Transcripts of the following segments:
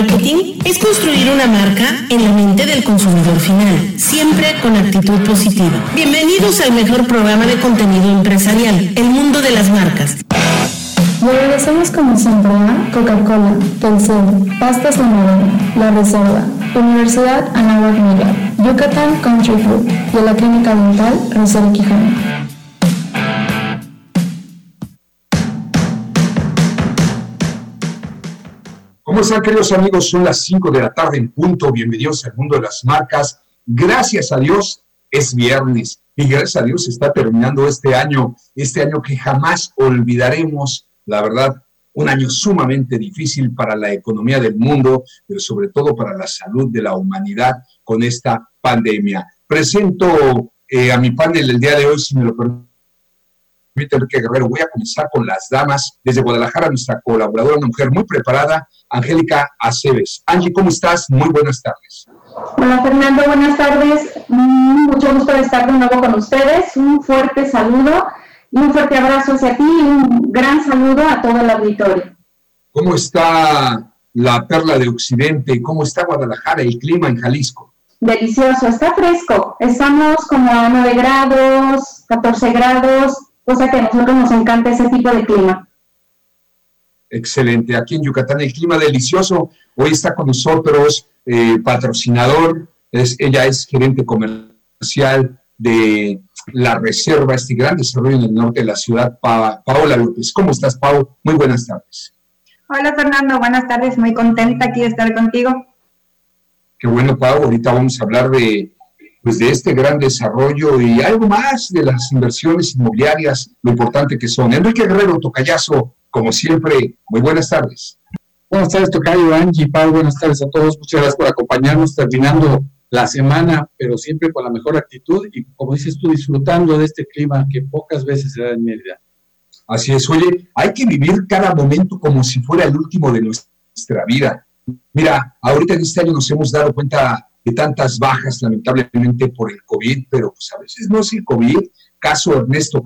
marketing es construir una marca en la mente del consumidor final, siempre con actitud positiva. Bienvenidos al mejor programa de contenido empresarial, El Mundo de las Marcas. Y agradecemos como siempre a Coca-Cola, Telcel, Pastas La La Reserva, Universidad Anáhuac Miguel, Yucatán Country Club y la Clínica Dental Rosario Quijano. Están, queridos amigos? Son las 5 de la tarde en punto. Bienvenidos al mundo de las marcas. Gracias a Dios es viernes y gracias a Dios está terminando este año, este año que jamás olvidaremos, la verdad, un año sumamente difícil para la economía del mundo, pero sobre todo para la salud de la humanidad con esta pandemia. Presento eh, a mi panel el día de hoy, si me lo permiten Enrique Guerrero. Voy a comenzar con las damas. Desde Guadalajara, nuestra colaboradora, una mujer muy preparada, Angélica Aceves. Angie, ¿cómo estás? Muy buenas tardes. Hola Fernando, buenas tardes. Mm, mucho gusto de estar de nuevo con ustedes. Un fuerte saludo y un fuerte abrazo hacia ti y un gran saludo a todo el auditorio. ¿Cómo está la perla de Occidente? ¿Cómo está Guadalajara, el clima en Jalisco? Delicioso, está fresco. Estamos como a 9 grados, 14 grados, cosa que a nosotros nos encanta ese tipo de clima. Excelente. Aquí en Yucatán el clima delicioso. Hoy está con nosotros eh, patrocinador. Es, ella es gerente comercial de la Reserva, este gran desarrollo en el norte de la ciudad, Paola López. ¿Cómo estás, Pau? Muy buenas tardes. Hola, Fernando. Buenas tardes. Muy contenta aquí de estar contigo. Qué bueno, Pau. Ahorita vamos a hablar de pues de este gran desarrollo y algo más de las inversiones inmobiliarias, lo importante que son. Enrique Guerrero, Tocayazo, como siempre, muy buenas tardes. Buenas tardes, Tocayo, Angie, Pau, buenas tardes a todos. Muchas gracias por acompañarnos, terminando la semana, pero siempre con la mejor actitud y, como dices tú, disfrutando de este clima que pocas veces se da en Mérida. Así es, oye, hay que vivir cada momento como si fuera el último de nuestra vida. Mira, ahorita en este año nos hemos dado cuenta de tantas bajas, lamentablemente, por el COVID, pero pues a veces no es el COVID. Caso Ernesto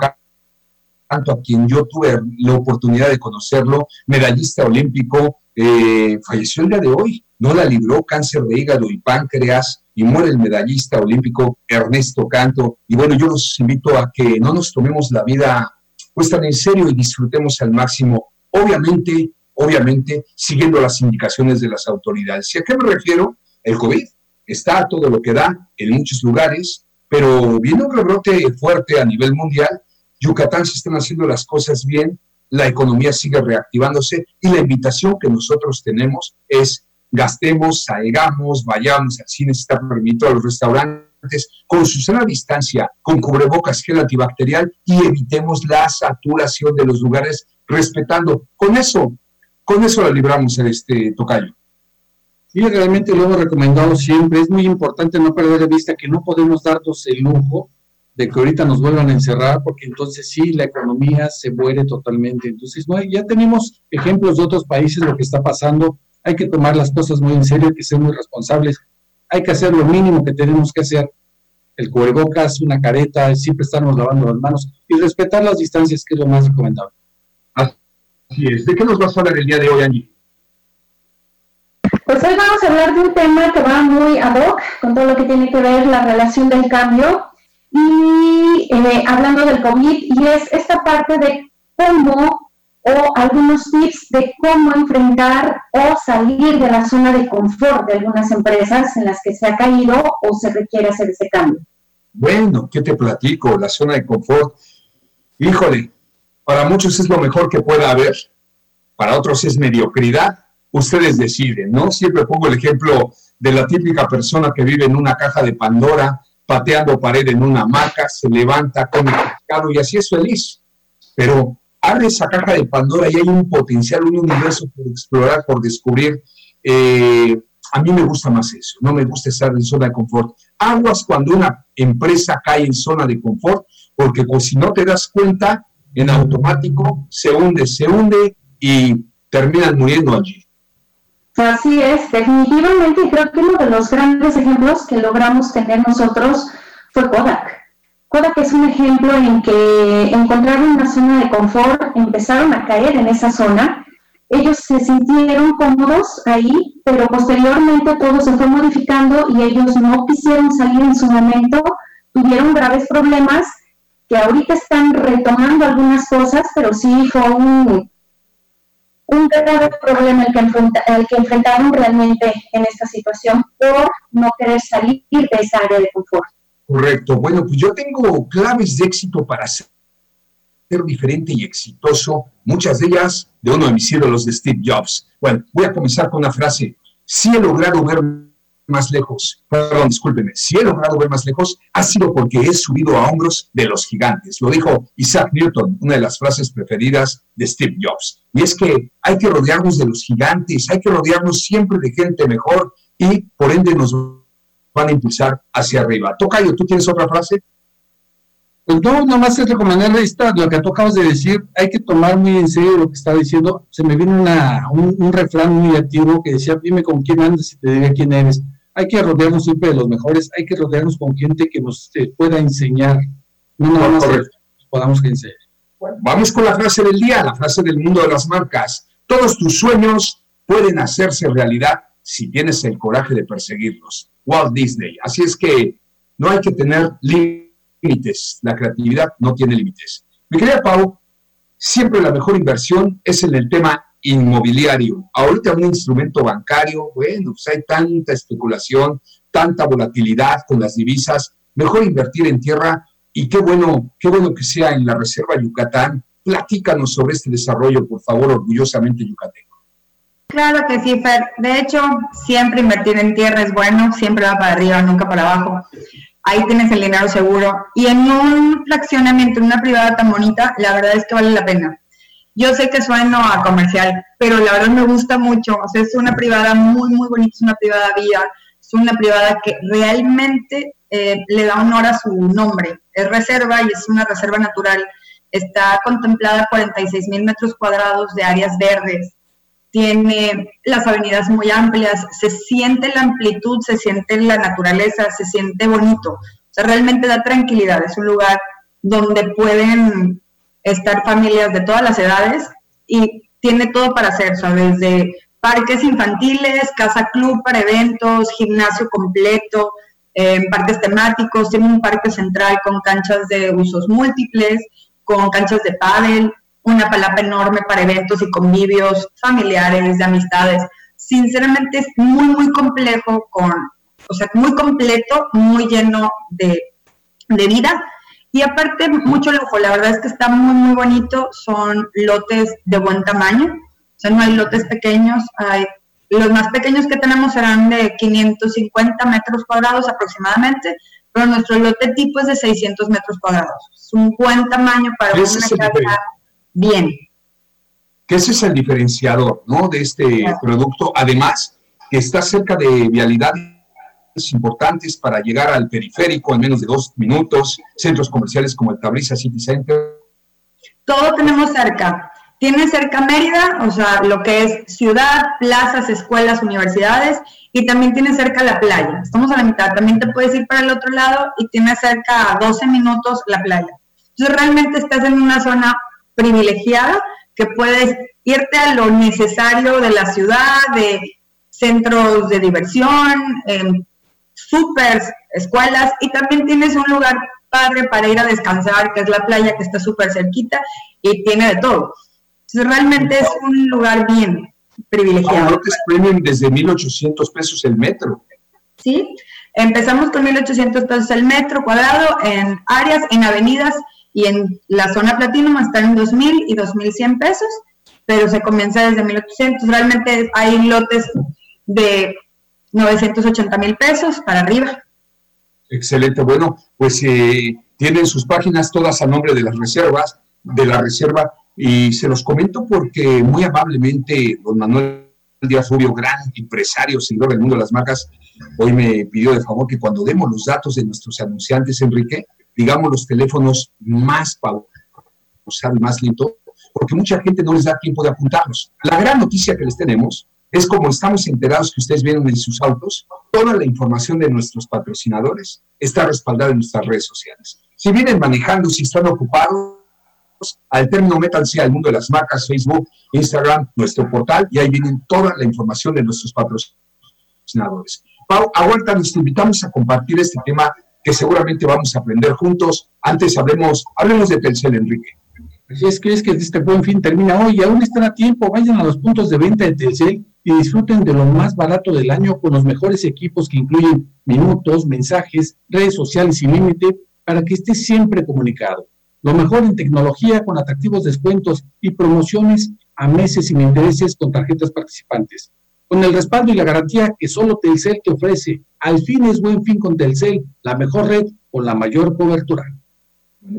tanto a quien yo tuve la oportunidad de conocerlo, medallista olímpico, eh, falleció el día de hoy, no la libró cáncer de hígado y páncreas y muere el medallista olímpico Ernesto Canto. Y bueno, yo los invito a que no nos tomemos la vida pues tan en serio y disfrutemos al máximo, obviamente, obviamente, siguiendo las indicaciones de las autoridades. ¿Y a qué me refiero? El COVID está todo lo que da en muchos lugares, pero viene un rebrote fuerte a nivel mundial. Yucatán se están haciendo las cosas bien, la economía sigue reactivándose y la invitación que nosotros tenemos es gastemos, salgamos, vayamos al cine, si está permitido, a los restaurantes, con sana distancia, con cubrebocas, gel antibacterial y evitemos la saturación de los lugares respetando. Con eso, con eso la libramos en este tocayo. Y realmente lo hemos recomendado siempre. Es muy importante no perder de vista que no podemos darnos el lujo de que ahorita nos vuelvan a encerrar, porque entonces sí, la economía se muere totalmente. Entonces, no, ya tenemos ejemplos de otros países, lo que está pasando. Hay que tomar las cosas muy en serio, hay que ser muy responsables. Hay que hacer lo mínimo que tenemos que hacer. El cubrebocas, una careta, siempre estarnos lavando las manos y respetar las distancias, que es lo más recomendable. Así es. ¿De qué nos vas a hablar el día de hoy, Angie? Pues hoy vamos a hablar de un tema que va muy ad hoc con todo lo que tiene que ver la relación del cambio y eh, hablando del COVID y es esta parte de cómo o algunos tips de cómo enfrentar o salir de la zona de confort de algunas empresas en las que se ha caído o se requiere hacer ese cambio. Bueno, ¿qué te platico? La zona de confort. Híjole, para muchos es lo mejor que pueda haber, para otros es mediocridad ustedes deciden, ¿no? Siempre pongo el ejemplo de la típica persona que vive en una caja de Pandora, pateando pared en una hamaca, se levanta, come pescado y así es feliz. Pero abre esa caja de Pandora y hay un potencial, un universo por explorar, por descubrir. Eh, a mí me gusta más eso, no me gusta estar en zona de confort. Aguas cuando una empresa cae en zona de confort, porque pues, si no te das cuenta, en automático se hunde, se hunde y terminan muriendo allí. Así es, definitivamente, creo que uno de los grandes ejemplos que logramos tener nosotros fue Kodak. Kodak es un ejemplo en que encontraron una zona de confort, empezaron a caer en esa zona, ellos se sintieron cómodos ahí, pero posteriormente todo se fue modificando y ellos no quisieron salir en su momento, tuvieron graves problemas que ahorita están retomando algunas cosas, pero sí fue un grave problema el que, el que enfrentaron realmente en esta situación por no querer salir de esa área de confort. Correcto. Bueno, pues yo tengo claves de éxito para ser diferente y exitoso, muchas de ellas de uno de mis ídolos de Steve Jobs. Bueno, voy a comenzar con una frase. Si he logrado ver más lejos, perdón, discúlpeme, si he logrado ver más lejos, ha sido porque he subido a hombros de los gigantes. Lo dijo Isaac Newton, una de las frases preferidas de Steve Jobs. Y es que hay que rodearnos de los gigantes, hay que rodearnos siempre de gente mejor y por ende nos van a impulsar hacia arriba. Tocayo, ¿tú tienes otra frase? Pues no, nomás es recomendar esta, lo que tú acabas de decir, hay que tomar muy en serio lo que está diciendo. Se me viene una, un, refrán muy activo que decía, dime con quién andas y te diré quién eres. Hay que rodearnos siempre de los mejores, hay que rodearnos con gente que nos eh, pueda enseñar, no nada más podamos enseñar. Bueno, vamos con la frase del día, la frase del mundo de las marcas. Todos tus sueños pueden hacerse realidad si tienes el coraje de perseguirlos. Walt Disney. Así es que no hay que tener límites. La creatividad no tiene límites. Mi querida Pau, siempre la mejor inversión es en el tema inmobiliario. Ahorita un instrumento bancario, bueno, pues hay tanta especulación, tanta volatilidad con las divisas. Mejor invertir en tierra y qué bueno, qué bueno que sea en la Reserva Yucatán. Platícanos sobre este desarrollo, por favor, orgullosamente yucateco. Claro que sí, Fer. De hecho, siempre invertir en tierra es bueno, siempre va para arriba, nunca para abajo. Ahí tienes el dinero seguro. Y en un fraccionamiento, en una privada tan bonita, la verdad es que vale la pena. Yo sé que sueno a comercial, pero la verdad me gusta mucho. O sea, es una privada muy, muy bonita, es una privada vida, es una privada que realmente eh, le da honor a su nombre. Es reserva y es una reserva natural. Está contemplada 46 mil metros cuadrados de áreas verdes tiene las avenidas muy amplias, se siente la amplitud, se siente la naturaleza, se siente bonito. O sea, realmente da tranquilidad. Es un lugar donde pueden estar familias de todas las edades y tiene todo para hacer, o sea, desde parques infantiles, casa club para eventos, gimnasio completo, eh, parques temáticos, tiene un parque central con canchas de usos múltiples, con canchas de pádel, una palapa enorme para eventos y convivios familiares, de amistades. Sinceramente es muy, muy complejo, con, o sea, muy completo, muy lleno de, de vida. Y aparte, mucho lujo. La verdad es que está muy, muy bonito. Son lotes de buen tamaño. O sea, no hay lotes pequeños. Hay, los más pequeños que tenemos serán de 550 metros cuadrados aproximadamente, pero nuestro lote tipo es de 600 metros cuadrados. Es un buen tamaño para una casa bien. Que ese es el diferenciador, ¿no? De este producto. Además, que está cerca de vialidades importantes para llegar al periférico en menos de dos minutos, centros comerciales como el Tabriza City Center. Todo tenemos cerca. Tiene cerca Mérida, o sea, lo que es ciudad, plazas, escuelas, universidades, y también tiene cerca la playa. Estamos a la mitad. También te puedes ir para el otro lado y tiene cerca a 12 minutos la playa. Entonces, realmente estás en una zona privilegiada que puedes irte a lo necesario de la ciudad, de centros de diversión, en super escuelas y también tienes un lugar padre para ir a descansar, que es la playa que está súper cerquita y tiene de todo. realmente es un lugar bien privilegiado. es premium desde 1.800 pesos el metro. Sí, empezamos con 1.800 pesos el metro cuadrado en áreas, en avenidas y en la zona Platinum están en 2.000 y 2.100 pesos, pero se comienza desde 1.800. Realmente hay lotes de 980 mil pesos para arriba. Excelente. Bueno, pues eh, tienen sus páginas todas a nombre de las reservas, de la reserva, y se los comento porque muy amablemente don Manuel Díaz Rubio, gran empresario, seguidor del mundo de las marcas, hoy me pidió de favor que cuando demos los datos de nuestros anunciantes, Enrique, digamos, los teléfonos más pausados, más lento, porque mucha gente no les da tiempo de apuntarlos. La gran noticia que les tenemos es como estamos enterados que ustedes vieron en sus autos, toda la información de nuestros patrocinadores está respaldada en nuestras redes sociales. Si vienen manejando, si están ocupados, al término métanse al mundo de las marcas, Facebook, Instagram, nuestro portal, y ahí vienen toda la información de nuestros patrocinadores. Pau, aguántanos, te invitamos a compartir este tema que seguramente vamos a aprender juntos. Antes hablemos, hablemos de Telcel, Enrique. Así es que es que este buen fin termina hoy y aún están a tiempo. Vayan a los puntos de venta de Telcel y disfruten de lo más barato del año con los mejores equipos que incluyen minutos, mensajes, redes sociales sin límite para que estés siempre comunicado. Lo mejor en tecnología con atractivos descuentos y promociones a meses sin intereses con tarjetas participantes. Con el respaldo y la garantía que solo Telcel te ofrece. Al fin es buen fin con Telcel, la mejor red con la mayor cobertura.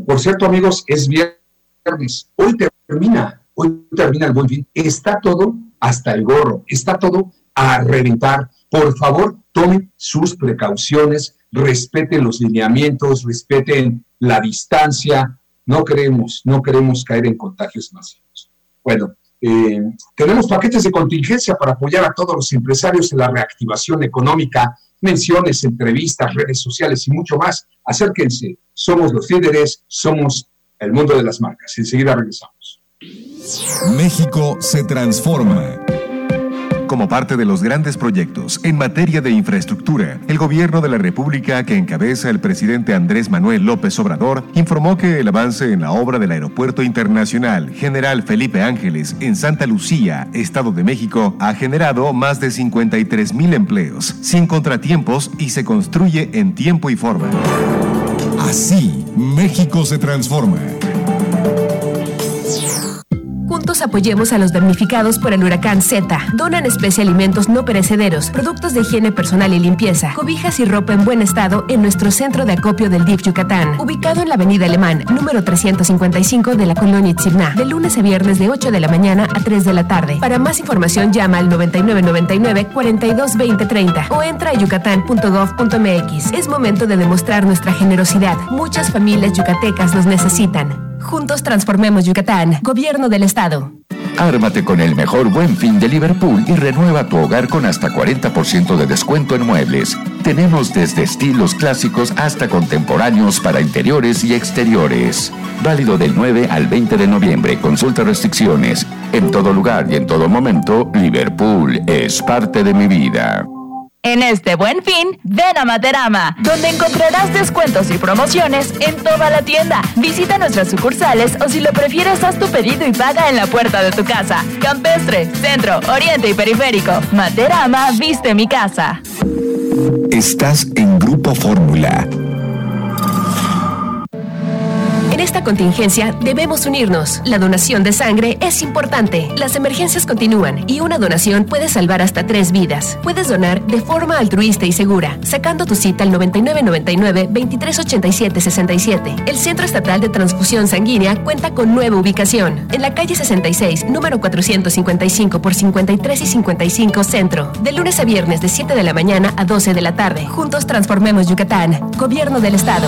Por cierto, amigos, es Hoy termina, hoy termina el buen fin. Está todo hasta el gorro, está todo a reventar. Por favor, tomen sus precauciones, respeten los lineamientos, respeten la distancia. No queremos, no queremos caer en contagios masivos. Bueno, eh, tenemos paquetes de contingencia para apoyar a todos los empresarios en la reactivación económica, menciones, entrevistas, redes sociales y mucho más. Acérquense, somos los líderes, somos el mundo de las marcas. Enseguida regresamos. México se transforma. Como parte de los grandes proyectos en materia de infraestructura, el gobierno de la República que encabeza el presidente Andrés Manuel López Obrador informó que el avance en la obra del Aeropuerto Internacional General Felipe Ángeles en Santa Lucía, Estado de México, ha generado más de 53 mil empleos, sin contratiempos y se construye en tiempo y forma. Así, México se transforma. Juntos apoyemos a los damnificados por el huracán Z. Donan especie alimentos no perecederos, productos de higiene personal y limpieza, cobijas y ropa en buen estado en nuestro centro de acopio del DIF Yucatán, ubicado en la Avenida Alemán, número 355 de la colonia Itzirná, de lunes a viernes de 8 de la mañana a 3 de la tarde. Para más información llama al 9999 422030 o entra a yucatán.gov.mx. Es momento de demostrar nuestra generosidad. Muchas familias yucatecas nos necesitan. Juntos transformemos Yucatán. Gobierno del Estado. Ármate con el mejor buen fin de Liverpool y renueva tu hogar con hasta 40% de descuento en muebles. Tenemos desde estilos clásicos hasta contemporáneos para interiores y exteriores. Válido del 9 al 20 de noviembre. Consulta restricciones. En todo lugar y en todo momento, Liverpool es parte de mi vida. En este buen fin, ven a Materama, donde encontrarás descuentos y promociones en toda la tienda. Visita nuestras sucursales o si lo prefieres, haz tu pedido y paga en la puerta de tu casa. Campestre, Centro, Oriente y Periférico. Materama viste mi casa. Estás en Grupo Fórmula. Esta contingencia debemos unirnos. La donación de sangre es importante. Las emergencias continúan y una donación puede salvar hasta tres vidas. Puedes donar de forma altruista y segura, sacando tu cita al 9999-2387-67. El Centro Estatal de Transfusión Sanguínea cuenta con nueva ubicación. En la calle 66, número 455 por 53 y 55 Centro. De lunes a viernes de 7 de la mañana a 12 de la tarde. Juntos transformemos Yucatán. Gobierno del Estado.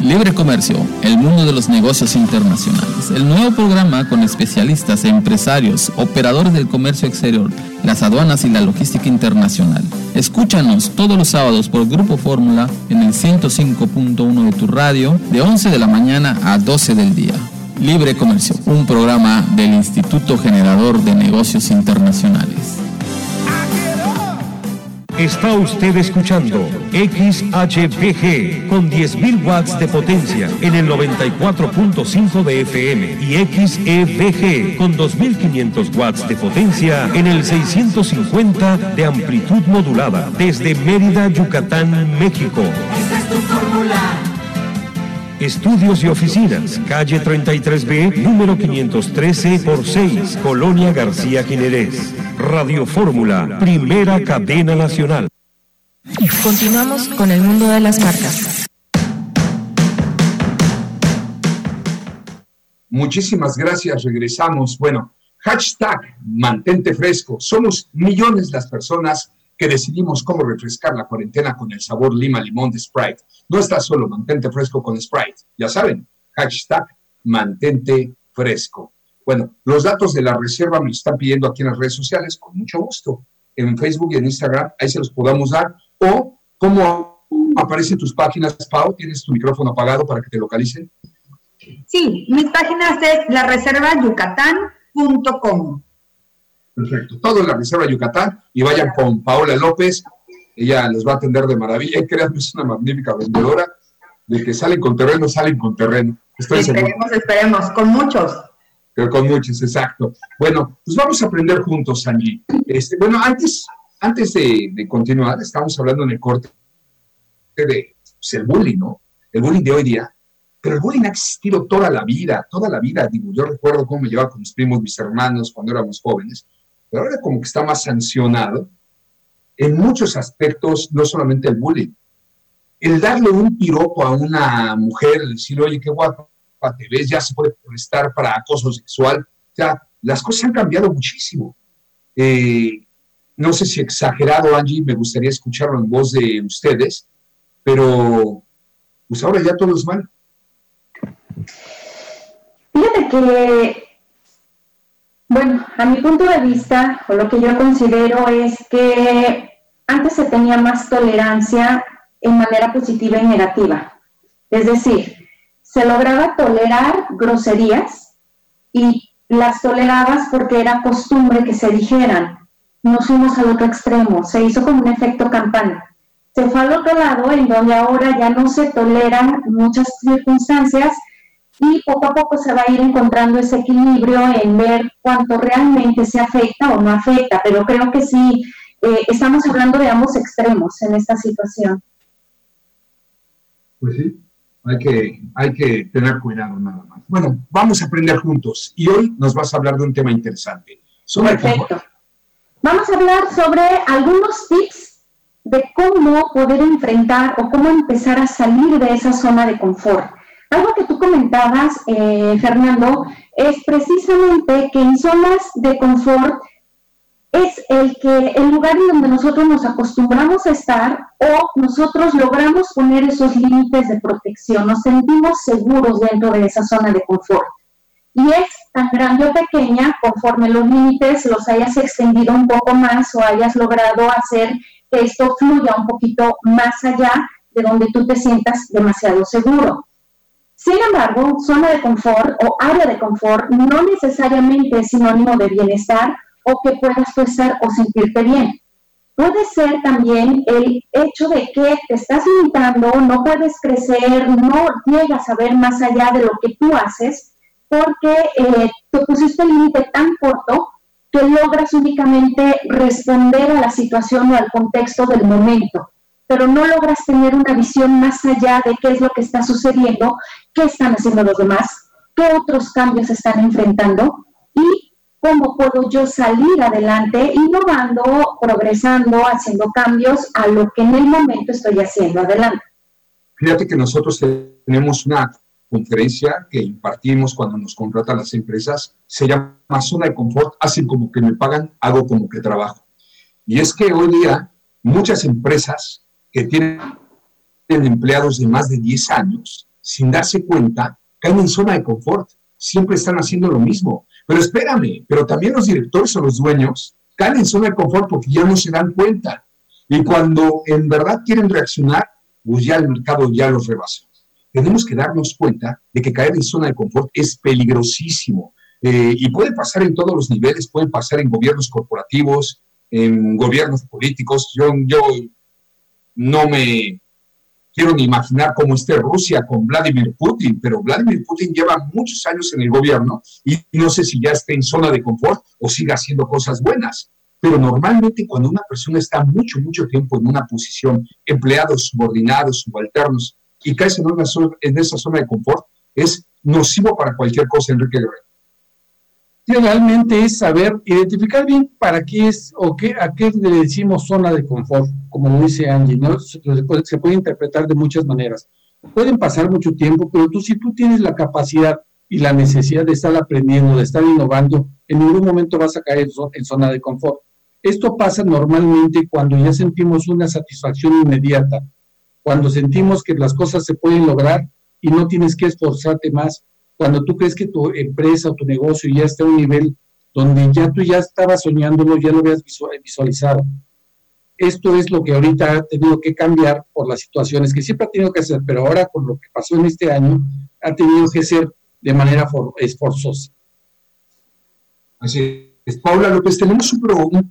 Libre Comercio, el mundo de los negocios internacionales. El nuevo programa con especialistas, empresarios, operadores del comercio exterior, las aduanas y la logística internacional. Escúchanos todos los sábados por Grupo Fórmula en el 105.1 de tu radio, de 11 de la mañana a 12 del día. Libre Comercio, un programa del Instituto Generador de Negocios Internacionales. Está usted escuchando XHBG con 10.000 watts de potencia en el 94.5 de FM y XEBG con 2.500 watts de potencia en el 650 de amplitud modulada desde Mérida, Yucatán, México. Esta es tu fórmula. Estudios y oficinas, calle 33B, número 513 por 6, Colonia García Jiménez. Radio Fórmula, primera cadena nacional. Continuamos con el mundo de las marcas. Muchísimas gracias, regresamos. Bueno, hashtag mantente fresco. Somos millones las personas que decidimos cómo refrescar la cuarentena con el sabor lima limón de Sprite. No está solo, mantente fresco con Sprite. Ya saben, hashtag mantente fresco. Bueno, los datos de la reserva me están pidiendo aquí en las redes sociales, con mucho gusto. En Facebook y en Instagram, ahí se los podamos dar. O, ¿cómo aparecen tus páginas, Pau? ¿Tienes tu micrófono apagado para que te localicen? Sí, mis páginas es la reserva yucatán.com. Perfecto, todo en la reserva Yucatán y vayan con Paola López, ella les va a atender de maravilla y créanme, es una magnífica vendedora de que salen con terreno, salen con terreno. esperemos, esperemos, con muchos. Pero con muchos, exacto. Bueno, pues vamos a aprender juntos, Angie. Este, bueno, antes, antes de, continuar, estamos hablando en el corte de pues, el bullying, ¿no? El bullying de hoy día pero el bullying ha existido toda la vida, toda la vida. Digo, yo recuerdo cómo me llevaba con mis primos, mis hermanos cuando éramos jóvenes, pero ahora como que está más sancionado en muchos aspectos, no solamente el bullying. El darle un piropo a una mujer, decir, oye, qué guapa te ves, ya se puede prestar para acoso sexual. O sea, las cosas han cambiado muchísimo. Eh, no sé si exagerado, Angie, me gustaría escucharlo en voz de ustedes, pero pues ahora ya todo es mal. Fíjate que, bueno, a mi punto de vista, o lo que yo considero es que antes se tenía más tolerancia en manera positiva y negativa. Es decir, se lograba tolerar groserías y las tolerabas porque era costumbre que se dijeran. Nos fuimos al otro extremo, se hizo como un efecto campana. Se fue al otro lado en donde ahora ya no se toleran muchas circunstancias y poco a poco se va a ir encontrando ese equilibrio en ver cuánto realmente se afecta o no afecta, pero creo que sí, eh, estamos hablando de ambos extremos en esta situación. Pues sí, hay que, hay que tener cuidado nada más. Bueno, vamos a aprender juntos y hoy nos vas a hablar de un tema interesante. Perfecto. Vamos a hablar sobre algunos tips de cómo poder enfrentar o cómo empezar a salir de esa zona de confort. Algo que tú comentabas, eh, Fernando, es precisamente que en zonas de confort es el que el lugar en donde nosotros nos acostumbramos a estar o nosotros logramos poner esos límites de protección, nos sentimos seguros dentro de esa zona de confort. Y es tan grande o pequeña conforme los límites los hayas extendido un poco más o hayas logrado hacer que esto fluya un poquito más allá de donde tú te sientas demasiado seguro. Sin embargo, zona de confort o área de confort no necesariamente es sinónimo de bienestar o que puedas tú estar o sentirte bien. Puede ser también el hecho de que te estás limitando, no puedes crecer, no llegas a ver más allá de lo que tú haces, porque eh, te pusiste límite tan corto que logras únicamente responder a la situación o al contexto del momento pero no logras tener una visión más allá de qué es lo que está sucediendo, qué están haciendo los demás, qué otros cambios están enfrentando y cómo puedo yo salir adelante innovando, progresando, haciendo cambios a lo que en el momento estoy haciendo adelante. Fíjate que nosotros tenemos una conferencia que impartimos cuando nos contratan las empresas, se llama zona de confort, hacen como que me pagan, hago como que trabajo. Y es que hoy día muchas empresas que tienen empleados de más de 10 años, sin darse cuenta, caen en zona de confort. Siempre están haciendo lo mismo. Pero espérame, pero también los directores o los dueños caen en zona de confort porque ya no se dan cuenta. Y cuando en verdad quieren reaccionar, pues ya el mercado ya los rebasó. Tenemos que darnos cuenta de que caer en zona de confort es peligrosísimo. Eh, y puede pasar en todos los niveles, puede pasar en gobiernos corporativos, en gobiernos políticos. Yo, yo no me quiero ni imaginar cómo esté Rusia con Vladimir Putin, pero Vladimir Putin lleva muchos años en el gobierno y no sé si ya está en zona de confort o siga haciendo cosas buenas. Pero normalmente cuando una persona está mucho, mucho tiempo en una posición, empleados, subordinados, subalternos, y cae en, en esa zona de confort, es nocivo para cualquier cosa, Enrique Guerrero. Realmente es saber identificar bien para qué es o qué, a qué le decimos zona de confort, como lo dice Angie, ¿no? Se se puede interpretar de muchas maneras. Pueden pasar mucho tiempo, pero tú si tú tienes la capacidad y la necesidad de estar aprendiendo, de estar innovando, en ningún momento vas a caer en zona de confort. Esto pasa normalmente cuando ya sentimos una satisfacción inmediata, cuando sentimos que las cosas se pueden lograr y no tienes que esforzarte más, cuando tú crees que tu empresa o tu negocio ya está a un nivel donde ya tú ya estabas soñándolo, ya lo habías visualizado. Esto es lo que ahorita ha tenido que cambiar por las situaciones que siempre ha tenido que hacer, pero ahora con lo que pasó en este año, ha tenido que ser de manera esforzosa. Así es. Paula López, tenemos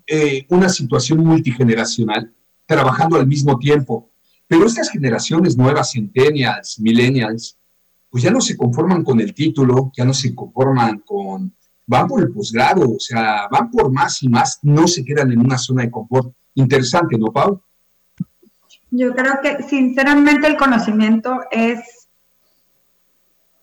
eh, una situación multigeneracional trabajando al mismo tiempo, pero estas generaciones nuevas, centennials, millennials, pues ya no se conforman con el título, ya no se conforman con, van por el posgrado, o sea, van por más y más, no se quedan en una zona de confort. Interesante, ¿no, Pau? Yo creo que sinceramente el conocimiento es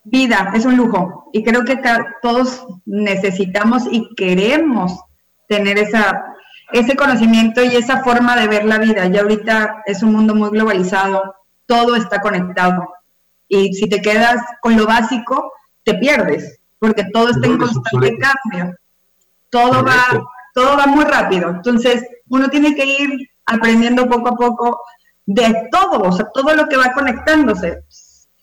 vida, es un lujo y creo que todos necesitamos y queremos tener esa, ese conocimiento y esa forma de ver la vida. Ya ahorita es un mundo muy globalizado, todo está conectado y si te quedas con lo básico, te pierdes, porque todo está en constante cambio. Todo va, todo va muy rápido. Entonces, uno tiene que ir aprendiendo poco a poco de todo, o sea, todo lo que va conectándose.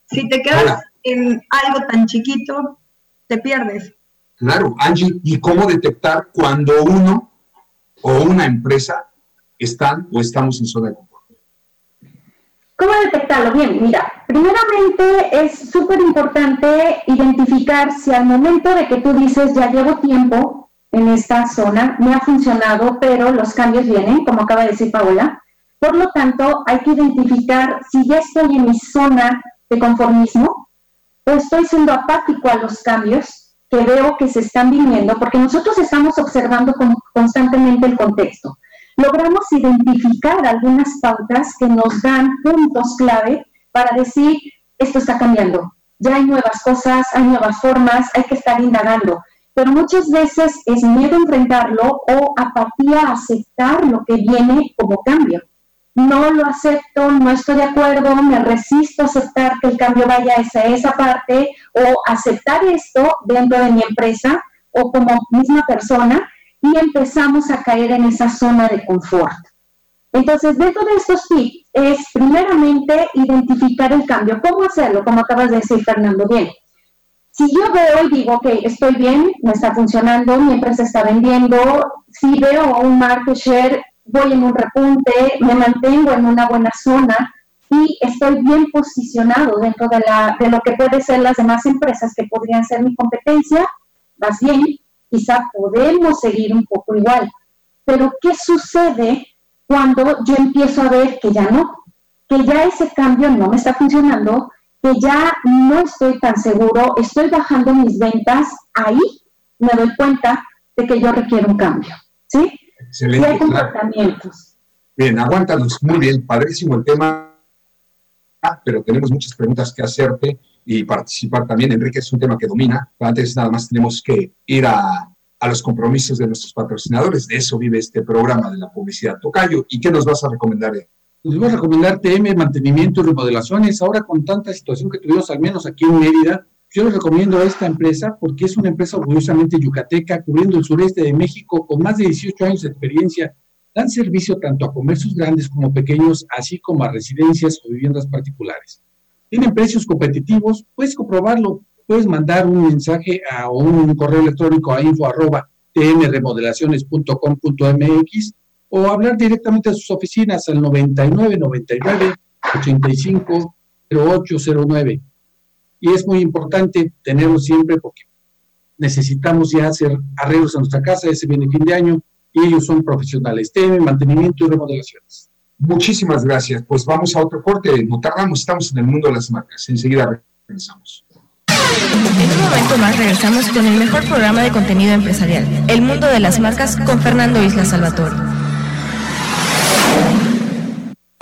Si te quedas en algo tan chiquito, te pierdes. Claro, Angie, ¿y cómo detectar cuando uno o una empresa están o estamos en zona de ¿Cómo detectarlo? Bien, mira, primeramente es súper importante identificar si al momento de que tú dices ya llevo tiempo en esta zona, me ha funcionado, pero los cambios vienen, como acaba de decir Paola. Por lo tanto, hay que identificar si ya estoy en mi zona de conformismo o estoy siendo apático a los cambios que veo que se están viniendo, porque nosotros estamos observando constantemente el contexto logramos identificar algunas pautas que nos dan puntos clave para decir, esto está cambiando, ya hay nuevas cosas, hay nuevas formas, hay que estar indagando. Pero muchas veces es miedo enfrentarlo o apatía a aceptar lo que viene como cambio. No lo acepto, no estoy de acuerdo, me resisto a aceptar que el cambio vaya hacia esa parte o aceptar esto dentro de mi empresa o como misma persona y empezamos a caer en esa zona de confort. Entonces, dentro de estos tips es primeramente identificar el cambio. ¿Cómo hacerlo? Como acabas de decir, Fernando, bien. Si yo veo y digo, ok, estoy bien, me está funcionando, mi empresa está vendiendo, si veo un market share, voy en un repunte, me mantengo en una buena zona y estoy bien posicionado dentro de, lo que pueden ser las demás empresas que podrían ser mi competencia, más bien, quizá podemos seguir un poco igual. Pero ¿qué sucede cuando yo empiezo a ver que ya no? Que ya ese cambio no me está funcionando, que ya no estoy tan seguro, estoy bajando mis ventas, ahí me doy cuenta de que yo requiero un cambio. ¿Sí? Excelente. hay comportamientos. Bien, aguántanos. Muy bien, padrísimo el tema, pero tenemos muchas preguntas que hacerte y participar también. Enrique es un tema que domina. Antes nada más tenemos que ir a, a los compromisos de nuestros patrocinadores. De eso vive este programa de la publicidad. Tocayo, ¿y qué nos vas a recomendar? Nos voy a recomendar TM, mantenimiento y remodelaciones. Ahora con tanta situación que tuvimos, al menos aquí en Mérida, yo les recomiendo a esta empresa porque es una empresa orgullosamente yucateca, cubriendo el sureste de México con más de 18 años de experiencia. Dan servicio tanto a comercios grandes como pequeños, así como a residencias o viviendas particulares tienen precios competitivos, puedes comprobarlo, puedes mandar un mensaje a, un correo electrónico a info arroba o hablar directamente a sus oficinas al 99 99 85 0809. Y es muy importante tenerlo siempre porque necesitamos ya hacer arreglos a nuestra casa, ese viene fin de año y ellos son profesionales. TM, mantenimiento y remodelaciones. Muchísimas gracias. Pues vamos a otro corte. No tardamos, estamos en el mundo de las marcas. Enseguida regresamos. En un momento más regresamos con el mejor programa de contenido empresarial, El Mundo de las Marcas con Fernando Isla Salvatore.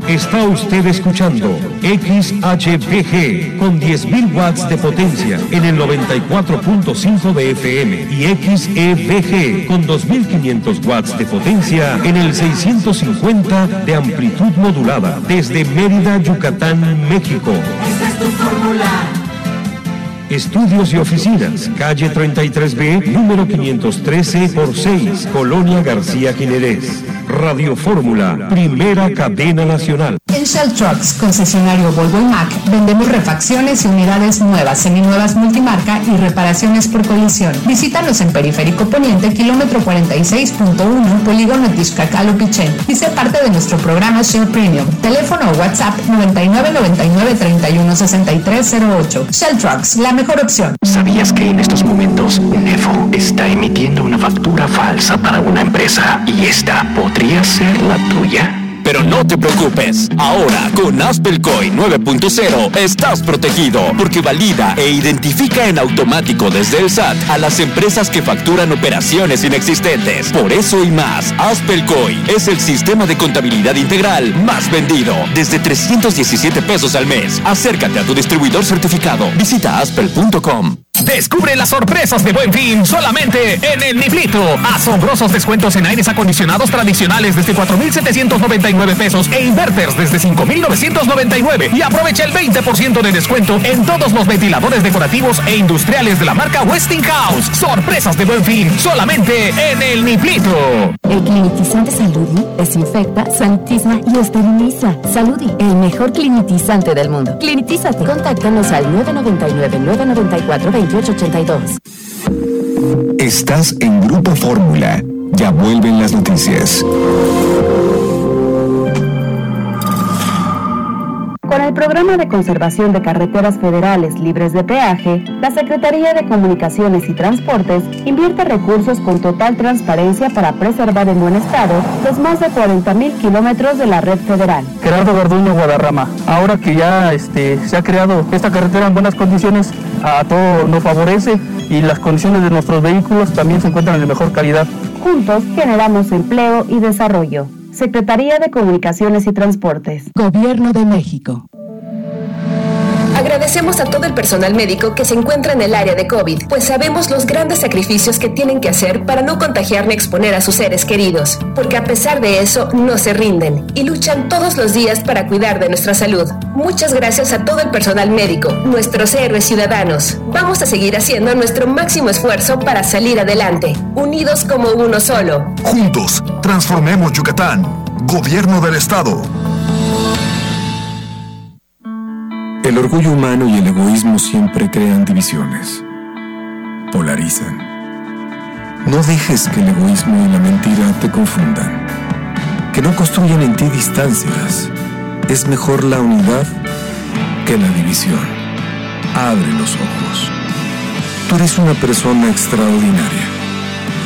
Está usted escuchando XHBG con 10.000 watts de potencia en el 94.5 de FM y XEBG con 2.500 watts de potencia en el 650 de amplitud modulada desde Mérida, Yucatán, México. Esta es tu fórmula. Estudios y oficinas, calle 33B, número 513 por 6, Colonia García Jiménez. Radio Fórmula, primera cadena nacional. En Shell Trucks, concesionario Volvo y Mac, vendemos refacciones y unidades nuevas, seminuevas multimarca y reparaciones por colisión. Visítanos en Periférico Poniente, kilómetro 46.1, Polígono Tixcacalo Pichén. Y sé parte de nuestro programa Shell Premium. Teléfono o WhatsApp 9999 316308. Shell Trucks, la mejor opción. ¿Sabías que en estos momentos Nefo está emitiendo una factura falsa para una empresa y esta podría ser la tuya? Pero no te preocupes, ahora con Aspelcoin 9.0 estás protegido porque valida e identifica en automático desde el SAT a las empresas que facturan operaciones inexistentes. Por eso y más, Aspelcoin es el sistema de contabilidad integral más vendido, desde 317 pesos al mes. Acércate a tu distribuidor certificado. Visita aspel.com. Descubre las sorpresas de Buen Fin solamente en el Niblito. Asombrosos descuentos en aires acondicionados tradicionales desde 4,799 pesos e inverters desde 5,999. Y aprovecha el 20% de descuento en todos los ventiladores decorativos e industriales de la marca Westinghouse. Sorpresas de Buen Fin solamente en el Niblito. El climatizante Saludi desinfecta, sanitiza y esteriliza. Saludi, el mejor climatizante del mundo. Clinitízate. Contáctanos al 999 994 2882. Estás en Grupo Fórmula. Ya vuelven las noticias. Con el programa de conservación de carreteras federales libres de peaje, la Secretaría de Comunicaciones y Transportes invierte recursos con total transparencia para preservar en buen estado los más de 40 mil kilómetros de la red federal. Gerardo Garduño Guadarrama. Ahora que ya este, se ha creado esta carretera en buenas condiciones, a todo nos favorece y las condiciones de nuestros vehículos también se encuentran en mejor calidad. Juntos generamos empleo y desarrollo. Secretaría de Comunicaciones y Transportes. Gobierno de México. Agradecemos a todo el personal médico que se encuentra en el área de COVID, pues sabemos los grandes sacrificios que tienen que hacer para no contagiar ni exponer a sus seres queridos, porque a pesar de eso no se rinden y luchan todos los días para cuidar de nuestra salud. Muchas gracias a todo el personal médico, nuestros héroes ciudadanos. Vamos a seguir haciendo nuestro máximo esfuerzo para salir adelante, unidos como uno solo. Juntos, transformemos Yucatán. Gobierno del Estado. El orgullo humano y el egoísmo siempre crean divisiones. Polarizan. No dejes que el egoísmo y la mentira te confundan. Que no construyan en ti distancias. Es mejor la unidad que la división. Abre los ojos. Tú eres una persona extraordinaria.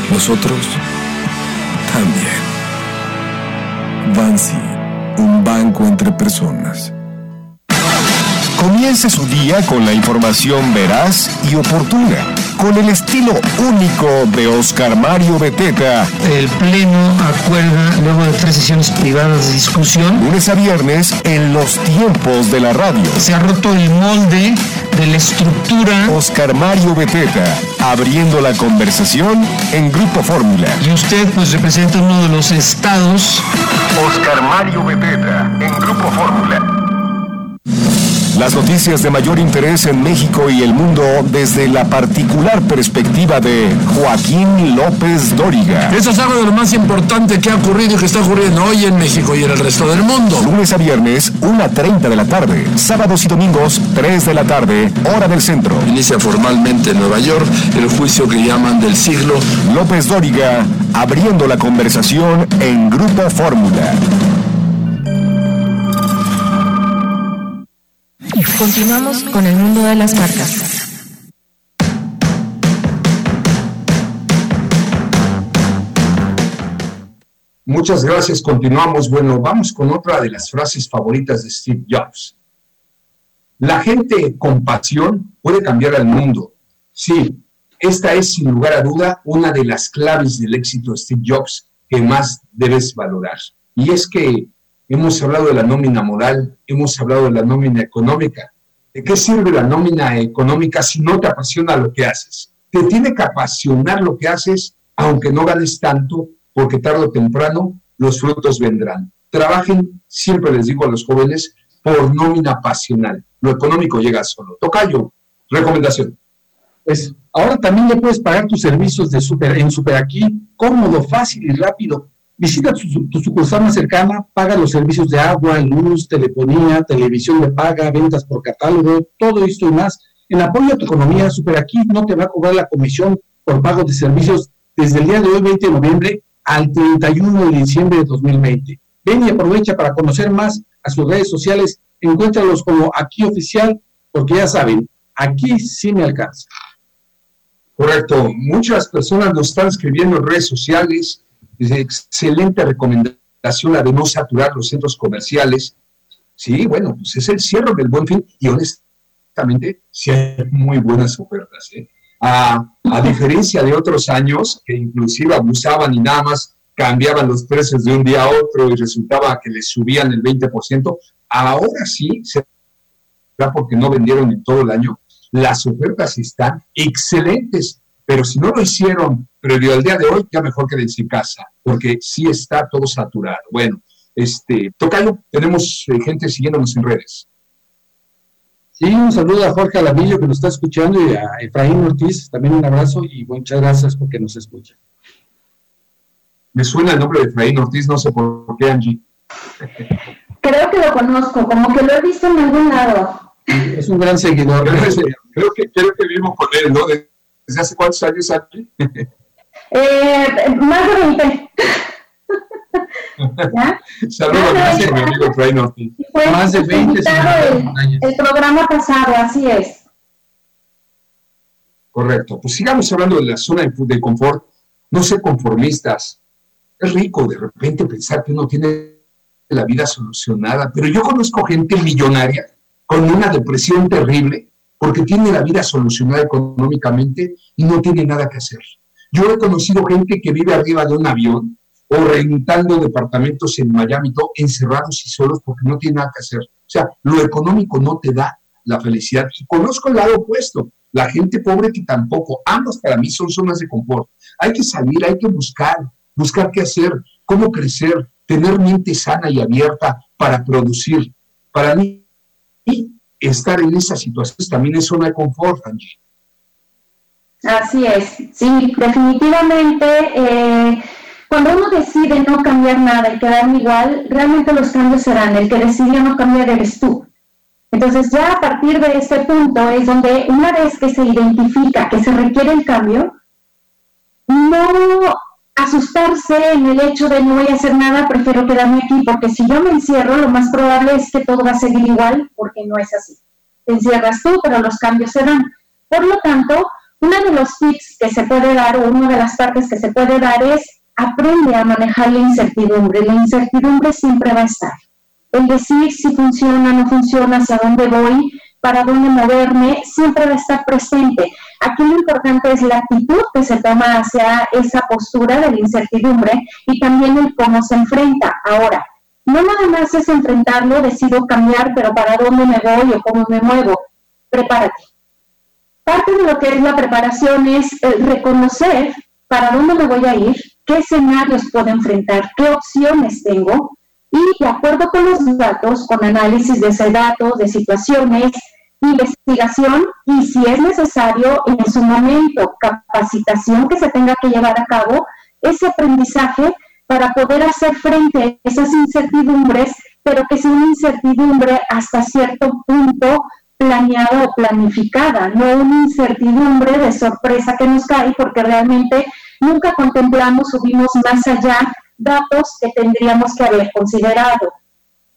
Los otros también. Bansi, un banco entre personas. Comience su día con la información veraz y oportuna, con el estilo único de Oscar Mario Beteta. El Pleno acuerda, luego de tres sesiones privadas de discusión, lunes a viernes en los tiempos de la radio. Se ha roto el molde de la estructura. Oscar Mario Beteta, abriendo la conversación en Grupo Fórmula. Y usted pues representa uno de los estados. Oscar Mario Beteta, en Grupo Fórmula. Las noticias de mayor interés en México y el mundo desde la particular perspectiva de Joaquín López Dóriga. Eso es algo de lo más importante que ha ocurrido y que está ocurriendo hoy en México y en el resto del mundo. Lunes a viernes, 1.30 de la tarde. Sábados y domingos, 3 de la tarde, hora del centro. Inicia formalmente en Nueva York el juicio que llaman del siglo. López Dóriga, abriendo la conversación en Grupo Fórmula. Continuamos con el mundo de las marcas. Muchas gracias, continuamos. Bueno, vamos con otra de las frases favoritas de Steve Jobs. La gente con pasión puede cambiar al mundo. Sí, esta es sin lugar a duda una de las claves del éxito de Steve Jobs que más debes valorar. Y es que hemos hablado de la nómina moral, hemos hablado de la nómina económica. ¿De qué sirve la nómina económica si no te apasiona lo que haces? Te tiene que apasionar lo que haces, aunque no ganes tanto, porque tarde o temprano los frutos vendrán. Trabajen, siempre les digo a los jóvenes, por nómina pasional. Lo económico llega solo. Tocayo, recomendación. Pues ahora también le puedes pagar tus servicios de super, en Super Aquí, cómodo, fácil y rápido. Visita tu, sucursal más cercana, paga los servicios de agua, luz, telefonía, televisión de paga, ventas por catálogo, todo esto y más. En apoyo a tu economía, Super Aquí no te va a cobrar la comisión por pago de servicios desde el día de hoy, 20 de noviembre, al 31 de diciembre de 2020. Ven y aprovecha para conocer más a sus redes sociales. Encuéntralos como Aquí Oficial, porque ya saben, aquí sí me alcanza. Correcto. Muchas personas nos están escribiendo en redes sociales. Dice, excelente recomendación la de no saturar los centros comerciales. Sí, bueno, pues es el cierre del buen fin y honestamente sí hay muy buenas ofertas. ¿eh? A, a, diferencia de otros años que inclusive abusaban y nada más cambiaban los precios de un día a otro y resultaba que les subían el 20%, ahora sí, será porque no vendieron en todo el año, las ofertas están excelentes, pero si no lo hicieron previo al día de hoy, ya mejor quédense en casa, porque sí está todo saturado. Bueno, este, Tocayo, tenemos eh, gente siguiéndonos en redes. Sí, un saludo a Jorge Alamillo que nos está escuchando y a Efraín Ortiz, también un abrazo y muchas gracias porque nos escucha. Me suena el nombre de Efraín Ortiz, no sé por qué, Angie. Creo que lo conozco, como que lo he visto en algún lado. Es un gran seguidor. Creo que, creo que vivimos con él, ¿no? ¿Desde hace cuántos años aquí? Eh, más de 20. Saludos a mi amigo Ortiz. Más de 20 el, el programa pasado, así es. Correcto. Pues sigamos hablando de la zona de confort. No ser conformistas. Es rico de repente pensar que uno tiene la vida solucionada, pero yo conozco gente millonaria con una depresión terrible porque tiene la vida solucionada económicamente y no tiene nada que hacer. Yo he conocido gente que vive arriba de un avión o rentando departamentos en Miami, todo, encerrados y solos porque no tiene nada que hacer. O sea, lo económico no te da la felicidad. Y conozco el lado opuesto, la gente pobre que tampoco. Ambas para mí son zonas de confort. Hay que salir, hay que buscar, buscar qué hacer, cómo crecer, tener mente sana y abierta para producir. Para mí, estar en esa situación también es zona de confort. Así es, sí, definitivamente. Eh, cuando uno decide no cambiar nada y quedarme igual, realmente los cambios serán. El que decide no cambiar eres tú. Entonces ya a partir de este punto es donde una vez que se identifica que se requiere el cambio, no asustarse en el hecho de no voy a hacer nada, prefiero quedarme aquí, porque si yo me encierro, lo más probable es que todo va a seguir igual, porque no es así. Te encierras tú, pero los cambios se dan. Por lo tanto, uno de los tips que se puede dar, o una de las partes que se puede dar es aprende a manejar la incertidumbre. La incertidumbre siempre va a estar. El decir si funciona, no funciona, hacia dónde voy, para dónde moverme, siempre va a estar presente. Aquí lo importante es la actitud que se toma hacia esa postura de la incertidumbre y también el cómo se enfrenta. Ahora, no nada más es enfrentarlo, decido cambiar, pero para dónde me voy o cómo me muevo. Prepárate. Parte de lo que es la preparación es reconocer para dónde me voy a ir, qué escenarios puedo enfrentar, qué opciones tengo y de acuerdo con los datos, con análisis de ese dato, de situaciones, investigación y si es necesario en su momento capacitación que se tenga que llevar a cabo, ese aprendizaje para poder hacer frente a esas incertidumbres, pero que sea una incertidumbre hasta cierto punto planeada o planificada, no una incertidumbre de sorpresa que nos cae porque realmente nunca contemplamos o vimos más allá datos que tendríamos que haber considerado.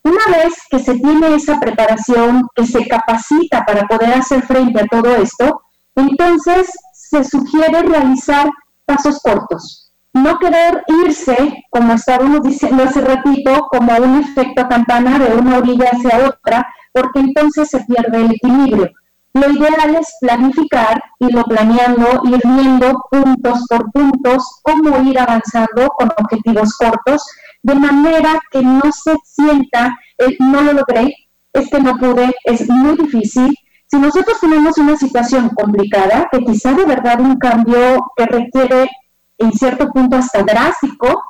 Una vez que se tiene esa preparación, que se capacita para poder hacer frente a todo esto, entonces se sugiere realizar pasos cortos. No querer irse, como estábamos diciendo hace ratito, como un efecto campana de una orilla hacia otra, porque entonces se pierde el equilibrio. Lo ideal es planificar, irlo planeando, ir viendo puntos por puntos cómo ir avanzando con objetivos cortos de manera que no se sienta, no lo logré, es que no pude, es muy difícil. Si nosotros tenemos una situación complicada, que quizá de verdad un cambio que requiere en cierto punto hasta drástico,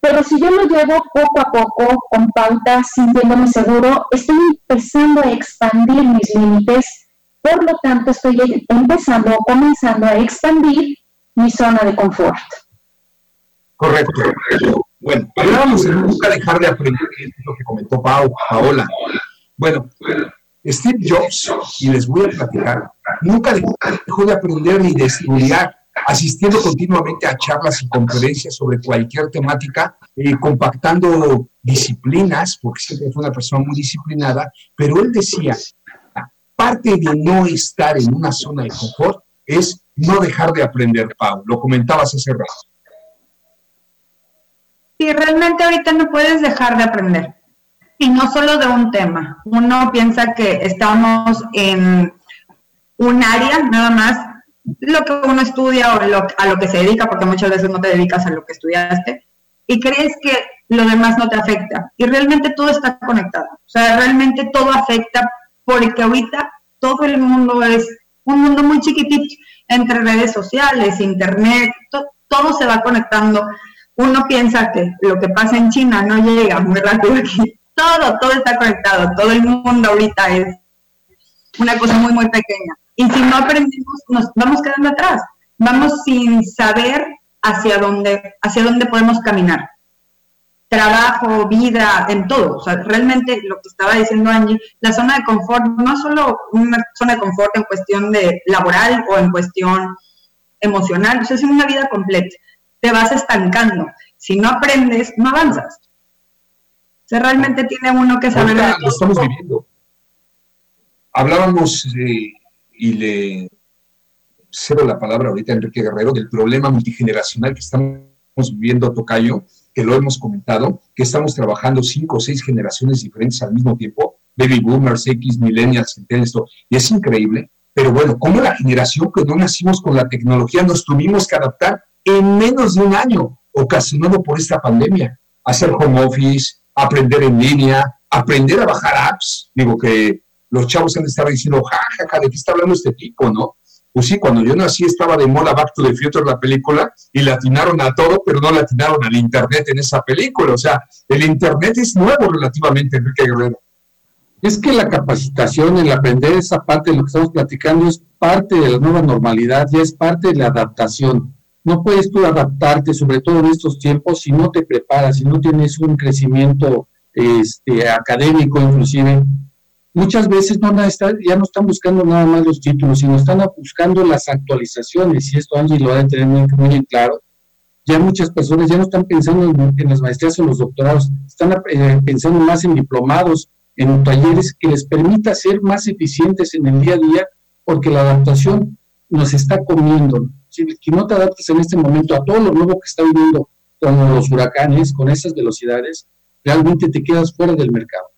pero si yo lo llevo poco a poco, con pautas, sintiéndome seguro, estoy empezando a expandir mis límites, por lo tanto estoy empezando, comenzando a expandir mi zona de confort. Correcto. Bueno, hablábamos de nunca dejar de aprender, que es lo que comentó Pau, Paola. Bueno, Steve Jobs, y les voy a platicar, nunca dejó de aprender ni de estudiar, asistiendo continuamente a charlas y conferencias sobre cualquier temática, eh, compactando disciplinas, porque siempre fue una persona muy disciplinada, pero él decía, parte de no estar en una zona de confort es no dejar de aprender, Pau. Lo comentabas hace rato. Sí, realmente ahorita no puedes dejar de aprender. Y no solo de un tema. Uno piensa que estamos en un área nada más, lo que uno estudia o a lo que se dedica, porque muchas veces no te dedicas a lo que estudiaste, y crees que lo demás no te afecta. Y realmente todo está conectado. O sea, realmente todo afecta porque ahorita todo el mundo es un mundo muy chiquitito entre redes sociales, internet, todo se va conectando. Uno piensa que lo que pasa en China no llega muy rápido aquí. Todo, todo está conectado. Todo el mundo ahorita es una cosa muy, muy pequeña. Y si no aprendemos, nos vamos quedando atrás. Vamos sin saber hacia dónde, hacia dónde podemos caminar trabajo, vida, en todo. O sea, realmente lo que estaba diciendo Angie, la zona de confort no es solo una zona de confort en cuestión de laboral o en cuestión emocional, o sea, es una vida completa. Te vas estancando. Si no aprendes, no avanzas. O sea, realmente tiene uno que saber... lo estamos viviendo. Hablábamos eh, y le cedo la palabra ahorita a Enrique Guerrero del problema multigeneracional que estamos viviendo, Tocayo, que lo hemos comentado, que estamos trabajando cinco o seis generaciones diferentes al mismo tiempo, baby boomers, X, millennials, esto, y es increíble, pero bueno, como la generación que no nacimos con la tecnología nos tuvimos que adaptar en menos de un año, ocasionado por esta pandemia, hacer home office, aprender en línea, aprender a bajar apps, digo que los chavos han estar diciendo, jajaja, ¿de qué está hablando este tipo, no? Pues sí, cuando yo nací estaba de moda Back to the Future la película y le atinaron a todo, pero no le atinaron al Internet en esa película. O sea, el Internet es nuevo relativamente, Enrique Guerrero. Es que la capacitación, el aprender esa parte de lo que estamos platicando es parte de la nueva normalidad, ya es parte de la adaptación. No puedes tú adaptarte, sobre todo en estos tiempos, si no te preparas, si no tienes un crecimiento este, académico inclusive, muchas veces no ya no están buscando nada más los títulos, sino están buscando las actualizaciones, y esto Angie lo ha de tener muy, muy claro. Ya muchas personas ya no están pensando en, las maestrías o los doctorados, están eh, pensando más en diplomados, en talleres que les permita ser más eficientes en el día a día, porque la adaptación nos está comiendo. Si no te adaptas en este momento a todo lo nuevo que está viviendo, como los huracanes, con esas velocidades, realmente te quedas fuera del mercado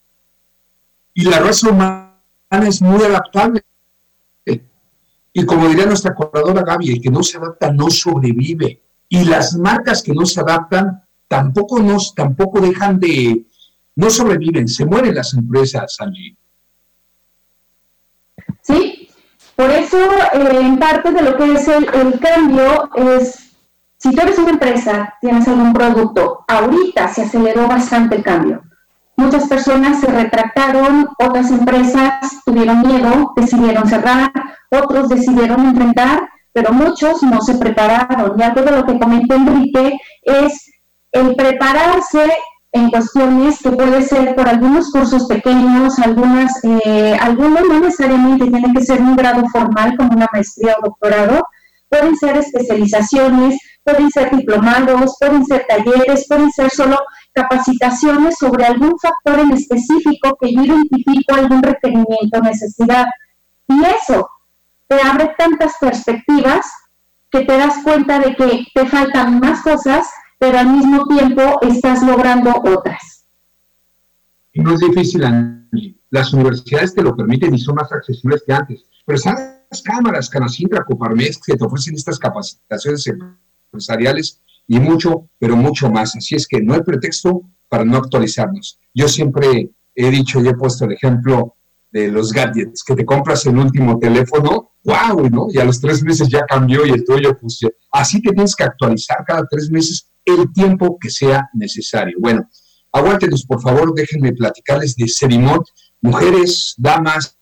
y la raza humana es muy adaptable. Y como diría nuestra corredora Gaby, el que no se adapta no sobrevive. Y las marcas que no se adaptan tampoco, nos, tampoco dejan de, no sobreviven, se mueren las empresas, allí. Sí, por eso eh, en parte de lo que es el, el cambio es, si tú eres una empresa, tienes algún producto, ahorita se aceleró bastante el cambio Muchas personas se retractaron, otras empresas tuvieron miedo, decidieron cerrar, otros decidieron enfrentar, pero muchos no se prepararon. Y algo de lo que comentó Enrique es el prepararse en cuestiones que puede ser por algunos cursos pequeños, algunas, eh, algunos no necesariamente tienen que ser un grado formal como una maestría o doctorado, pueden ser especializaciones, pueden ser diplomados, pueden ser talleres, pueden ser solo capacitaciones sobre algún factor en específico que yo identifico algún requerimiento o necesidad. Y eso te abre tantas perspectivas que te das cuenta de que te faltan más cosas, pero al mismo tiempo estás logrando otras. No es difícil, Las universidades te lo permiten y son más accesibles que antes. Pero están las cámaras, Canacintra, Coparmex, que te ofrecen estas capacitaciones empresariales y mucho, pero mucho más. Así es que no hay pretexto para no actualizarnos. Yo siempre he dicho y he puesto el ejemplo de los gadgets, que te compras el último teléfono, wow, ¿no? Y a los tres meses ya cambió y el tuyo, pues así te tienes que actualizar cada tres meses el tiempo que sea necesario. Bueno, aguántenos, por favor, déjenme platicarles de Serimont. Mujeres, damas,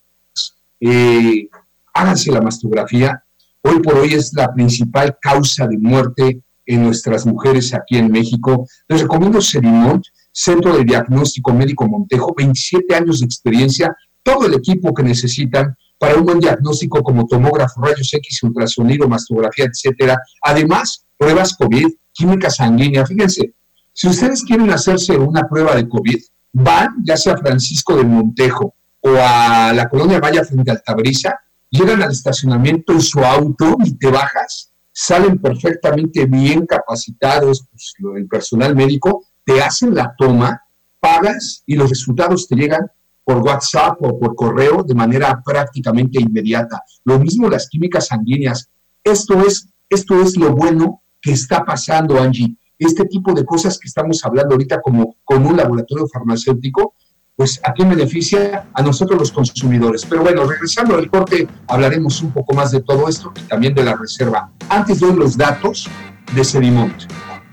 eh, háganse la mastografía. Hoy por hoy es la principal causa de muerte en nuestras mujeres aquí en México. Les recomiendo Serimont, Centro de Diagnóstico Médico Montejo, 27 años de experiencia, todo el equipo que necesitan para un buen diagnóstico como tomógrafo, rayos X, ultrasonido, mastografía, etcétera. Además, pruebas COVID, química sanguínea. Fíjense, si ustedes quieren hacerse una prueba de COVID, van ya sea a Francisco del Montejo o a la colonia Valla frente a Altabrisa, llegan al estacionamiento en su auto y te bajas, salen perfectamente bien capacitados, pues, el personal médico, te hacen la toma, pagas y los resultados te llegan por WhatsApp o por correo de manera prácticamente inmediata. Lo mismo las químicas sanguíneas. Esto es, esto es lo bueno que está pasando, Angie. Este tipo de cosas que estamos hablando ahorita como con un laboratorio farmacéutico, pues a quién beneficia a nosotros los consumidores. Pero bueno, regresando al corte, hablaremos un poco más de todo esto y también de la reserva. Antes doy los datos de Sedimont.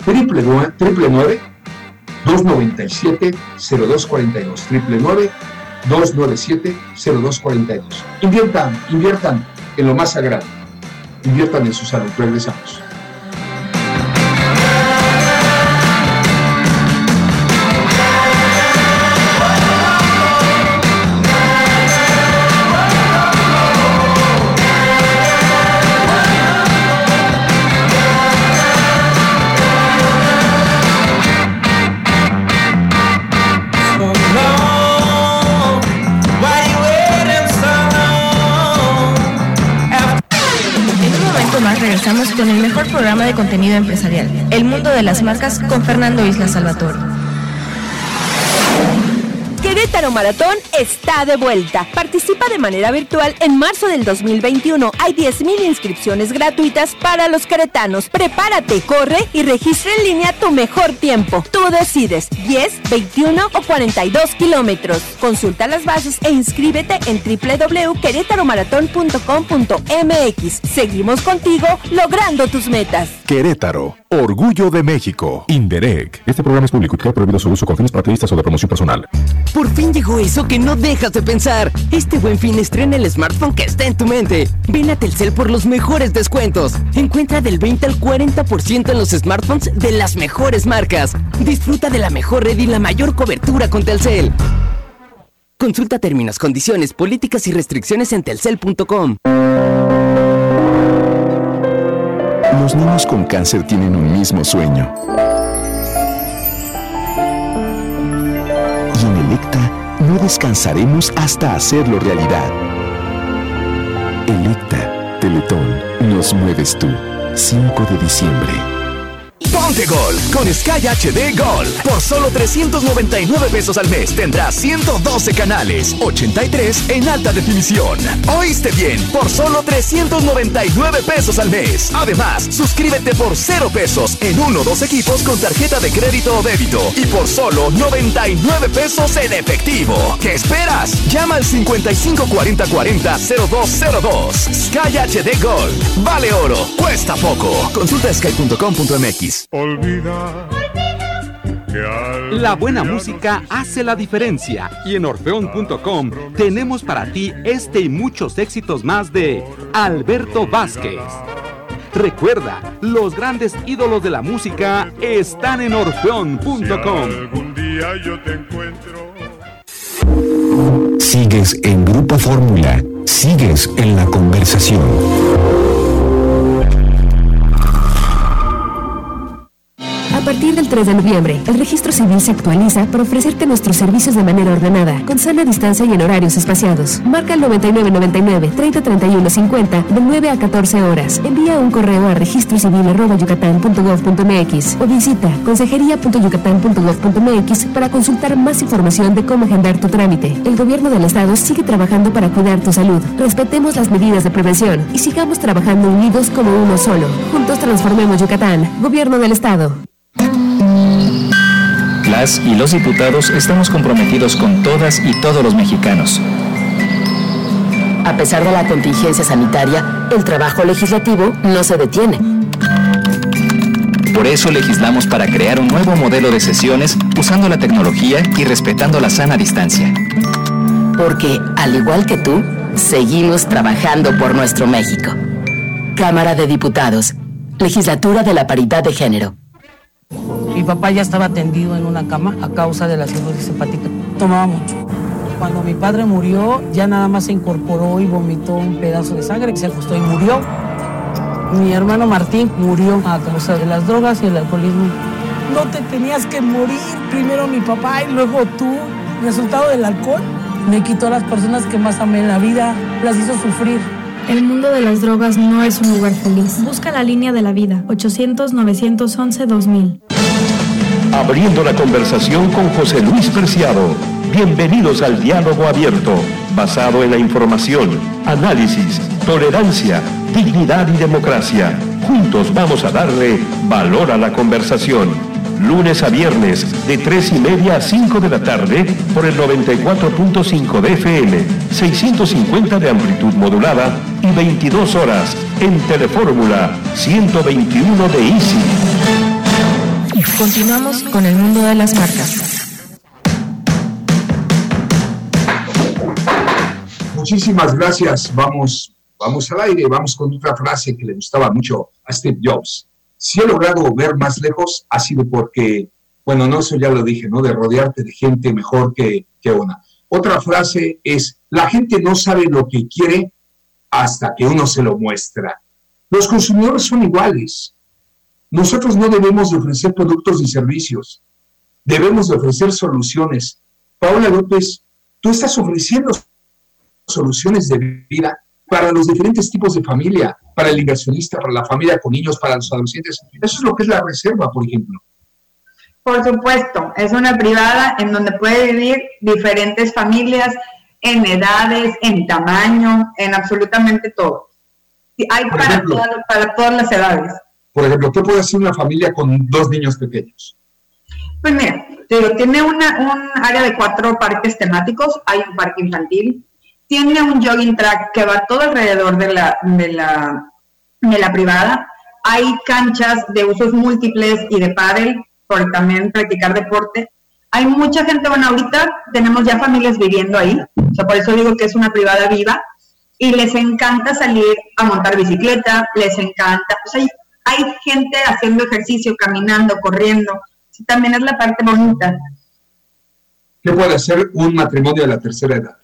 Triple nueve, 297 0242 triple 297-0242. Inviertan, inviertan en lo más sagrado. Inviertan en su salud. Regresamos. Programa de contenido empresarial, El Mundo de las Marcas, con Fernando Isla Salvatore. Querétaro Maratón está de vuelta. Participa de manera virtual en marzo del 2021. Hay 10.000 inscripciones gratuitas para los queretanos. Prepárate, corre y registra en línea tu mejor tiempo. Tú decides 10, 21 o 42 kilómetros. Consulta las bases e inscríbete en www.querétaromaratón.com.mx. Seguimos contigo logrando tus metas. Querétaro, Orgullo de México. Inderec. Este programa es público y queda prohibido su uso con fines partidistas o de promoción personal. Por fin llegó eso que no dejas de pensar. Este buen fin estrena el smartphone que está en tu mente. Ven a Telcel por los mejores descuentos. Encuentra del 20 al 40% en los smartphones de las mejores marcas. Disfruta de la mejor red y la mayor cobertura con Telcel. Consulta términos, condiciones, políticas y restricciones en telcel.com. Los niños con cáncer tienen un mismo sueño no descansaremos hasta hacerlo realidad. Electa, Teletón, nos mueves tú. 5 de diciembre. Ponte Gol con Sky HD Gol. Por solo 399 pesos al mes tendrás 112 canales, 83 en alta definición. Oíste bien, por solo 399 pesos al mes. Además, suscríbete por 0 pesos en uno o dos equipos con tarjeta de crédito o débito y por solo 99 pesos en efectivo. ¿Qué esperas? Llama al 554040 Sky HD Gol. Vale oro, cuesta poco. Consulta sky.com.mx. Olvida. La buena música hace la diferencia y en orfeón.com tenemos para ti este y muchos éxitos más de Alberto Vázquez. Recuerda, los grandes ídolos de la música están en orfeón.com. Sigues en Grupo Fórmula, sigues en la conversación. Partir del 3 de noviembre, el registro civil se actualiza para ofrecerte nuestros servicios de manera ordenada, con sana distancia y en horarios espaciados. Marca el 9999 3031 50 de 9 a 14 horas. Envía un correo a registrocivil.yucatán.gov.mx o visita consejería.yucatán.gov.mx para consultar más información de cómo agendar tu trámite. El gobierno del estado sigue trabajando para cuidar tu salud. Respetemos las medidas de prevención y sigamos trabajando unidos como uno solo. Juntos transformemos Yucatán. Gobierno del estado. Las y los diputados estamos comprometidos con todas y todos los mexicanos. A pesar de la contingencia sanitaria, el trabajo legislativo no se detiene. Por eso legislamos para crear un nuevo modelo de sesiones usando la tecnología y respetando la sana distancia. Porque, al igual que tú, seguimos trabajando por nuestro México. Cámara de Diputados, Legislatura de la Paridad de Género. Mi papá ya estaba tendido en una cama a causa de la cirrosis hepática. Tomaba mucho. Cuando mi padre murió, ya nada más se incorporó y vomitó un pedazo de sangre que se ajustó y murió. Mi hermano Martín murió a causa de las drogas y el alcoholismo. No te tenías que morir, primero mi papá y luego tú. Resultado del alcohol me quitó a las personas que más amé en la vida, las hizo sufrir. El mundo de las drogas no es un lugar feliz. Busca la línea de la vida, 800-911-2000. Abriendo la conversación con José Luis Preciado. Bienvenidos al diálogo abierto, basado en la información, análisis, tolerancia, dignidad y democracia. Juntos vamos a darle valor a la conversación. Lunes a viernes, de 3 y media a 5 de la tarde, por el 94.5 de FM, 650 de amplitud modulada y 22 horas en Telefórmula 121 de Easy. Continuamos con el mundo de las marcas. Muchísimas gracias. Vamos, vamos al aire. Vamos con otra frase que le gustaba mucho a Steve Jobs. Si he logrado ver más lejos, ha sido porque, bueno, no, eso ya lo dije, ¿no? De rodearte de gente mejor que, que una. Otra frase es, la gente no sabe lo que quiere hasta que uno se lo muestra. Los consumidores son iguales. Nosotros no debemos de ofrecer productos y servicios, debemos de ofrecer soluciones. Paula López, tú estás ofreciendo soluciones de vida para los diferentes tipos de familia, para el inversionista, para la familia con niños, para los adolescentes. Eso es lo que es la reserva, por ejemplo. Por supuesto, es una privada en donde puede vivir diferentes familias en edades, en tamaño, en absolutamente todo. Hay para, ejemplo, todas, para todas las edades. Por ejemplo, ¿qué puede hacer una familia con dos niños pequeños? Pues mira, tiene una, un área de cuatro parques temáticos, hay un parque infantil, tiene un jogging track que va todo alrededor de la, de la, de la privada, hay canchas de usos múltiples y de pádel, por también practicar deporte. Hay mucha gente, bueno, ahorita tenemos ya familias viviendo ahí, o sea, por eso digo que es una privada viva, y les encanta salir a montar bicicleta, les encanta, o sea, hay, hay gente haciendo ejercicio, caminando, corriendo, también es la parte bonita. ¿Qué puede hacer un matrimonio de la tercera edad?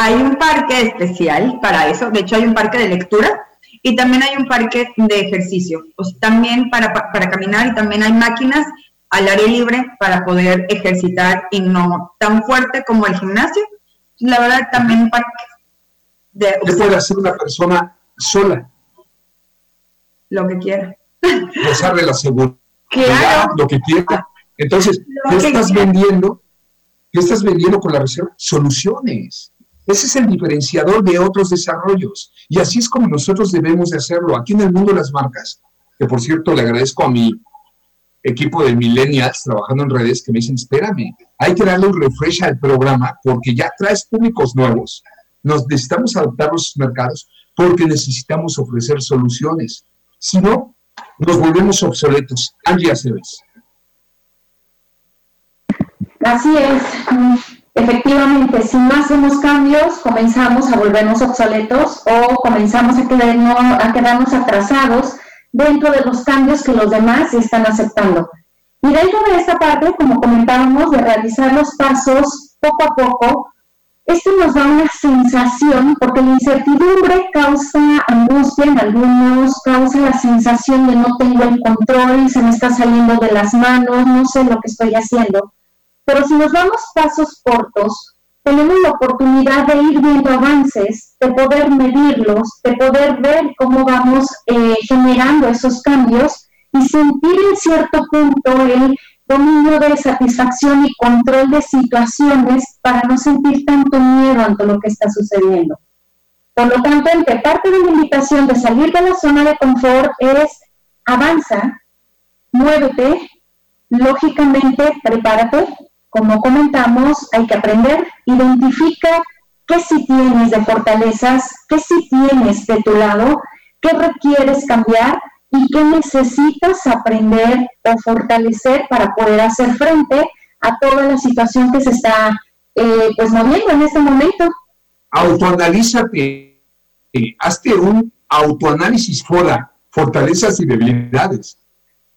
Hay un parque especial para eso, de hecho hay un parque de lectura y también hay un parque de ejercicio, o sea, también para, para caminar y también hay máquinas al aire libre para poder ejercitar y no tan fuerte como el gimnasio. La verdad también un parque de... ¿Qué puede hacer una persona sola? Lo que quiera. Gozar de la seguridad, Claro. lo que quiera. Entonces, Lo ¿qué estás quiera. vendiendo? ¿Qué estás vendiendo con la reserva? Soluciones. Ese es el diferenciador de otros desarrollos. Y así es como nosotros debemos de hacerlo. Aquí en el mundo de las marcas, que por cierto le agradezco a mi equipo de millennials trabajando en redes que me dicen, espérame, hay que darle un refresh al programa porque ya traes públicos nuevos. Nos necesitamos adaptar los mercados porque necesitamos ofrecer soluciones. Si no, nos volvemos obsoletos. Angie Aceves. Así es. Efectivamente, si no hacemos cambios, comenzamos a volvernos obsoletos o comenzamos a, quedarnos, a quedarnos atrasados dentro de los cambios que los demás están aceptando. Y dentro de esta parte, como comentábamos, de realizar los pasos poco a poco, esto nos da una sensación, porque la incertidumbre causa angustia en algunos, causa la sensación de no tengo el control, se me está saliendo de las manos, no sé lo que estoy haciendo. Pero si nos damos pasos cortos, tenemos la oportunidad de ir viendo avances, de poder medirlos, de poder ver cómo vamos eh, generando esos cambios y sentir en cierto punto el dominio de satisfacción y control de situaciones para no sentir tanto miedo ante lo que está sucediendo. Por lo tanto, entre parte de la invitación de salir de la zona de confort es avanza, muévete, lógicamente prepárate, como comentamos, hay que aprender, identifica qué sí tienes de fortalezas, qué sí tienes de tu lado, qué requieres cambiar y qué necesitas aprender o fortalecer para poder hacer frente a toda la situación que se está eh, pues moviendo en este momento. Autoanalízate, hazte un autoanálisis fuera, fortalezas y debilidades.